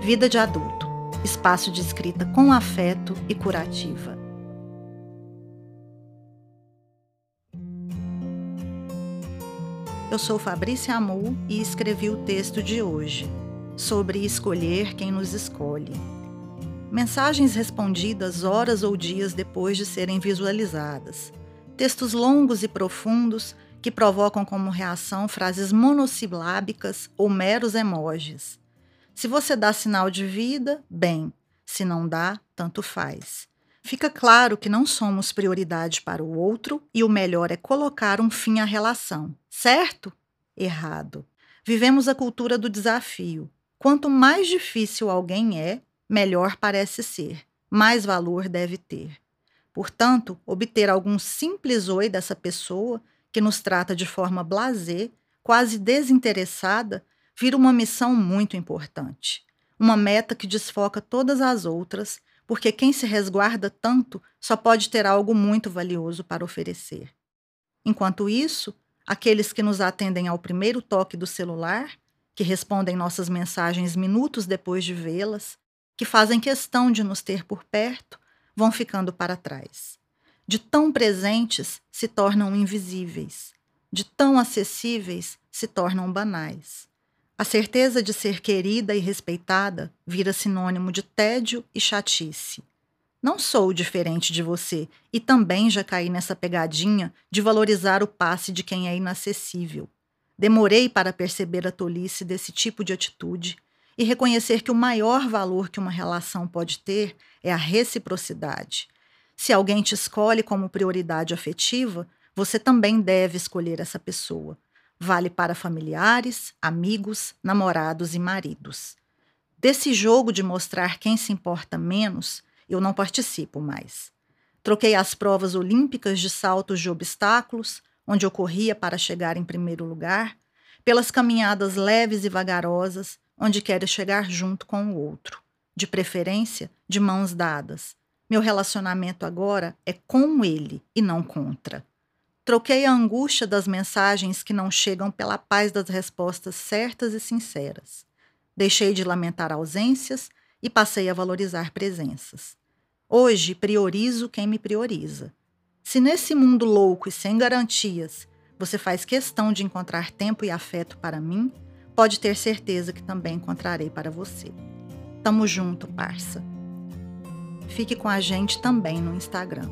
Vida de Adulto espaço de escrita com afeto e curativa. Eu sou Fabrícia Amu e escrevi o texto de hoje, sobre escolher quem nos escolhe. Mensagens respondidas horas ou dias depois de serem visualizadas. Textos longos e profundos que provocam como reação frases monossilábicas ou meros emojis. Se você dá sinal de vida, bem. Se não dá, tanto faz. Fica claro que não somos prioridade para o outro e o melhor é colocar um fim à relação, certo? Errado. Vivemos a cultura do desafio. Quanto mais difícil alguém é, melhor parece ser, mais valor deve ter. Portanto, obter algum simples oi dessa pessoa, que nos trata de forma blasé, quase desinteressada, vira uma missão muito importante. Uma meta que desfoca todas as outras, porque quem se resguarda tanto só pode ter algo muito valioso para oferecer. Enquanto isso, aqueles que nos atendem ao primeiro toque do celular, que respondem nossas mensagens minutos depois de vê-las, que fazem questão de nos ter por perto, vão ficando para trás. De tão presentes se tornam invisíveis, de tão acessíveis se tornam banais. A certeza de ser querida e respeitada vira sinônimo de tédio e chatice. Não sou diferente de você e também já caí nessa pegadinha de valorizar o passe de quem é inacessível. Demorei para perceber a tolice desse tipo de atitude e reconhecer que o maior valor que uma relação pode ter é a reciprocidade. Se alguém te escolhe como prioridade afetiva, você também deve escolher essa pessoa Vale para familiares, amigos, namorados e maridos. Desse jogo de mostrar quem se importa menos, eu não participo mais. Troquei as provas olímpicas de saltos de obstáculos, onde eu corria para chegar em primeiro lugar, pelas caminhadas leves e vagarosas, onde quero chegar junto com o outro, de preferência de mãos dadas. Meu relacionamento agora é com ele e não contra. Troquei a angústia das mensagens que não chegam pela paz das respostas certas e sinceras. Deixei de lamentar ausências e passei a valorizar presenças. Hoje priorizo quem me prioriza. Se nesse mundo louco e sem garantias você faz questão de encontrar tempo e afeto para mim, pode ter certeza que também encontrarei para você. Tamo junto, parça. Fique com a gente também no Instagram.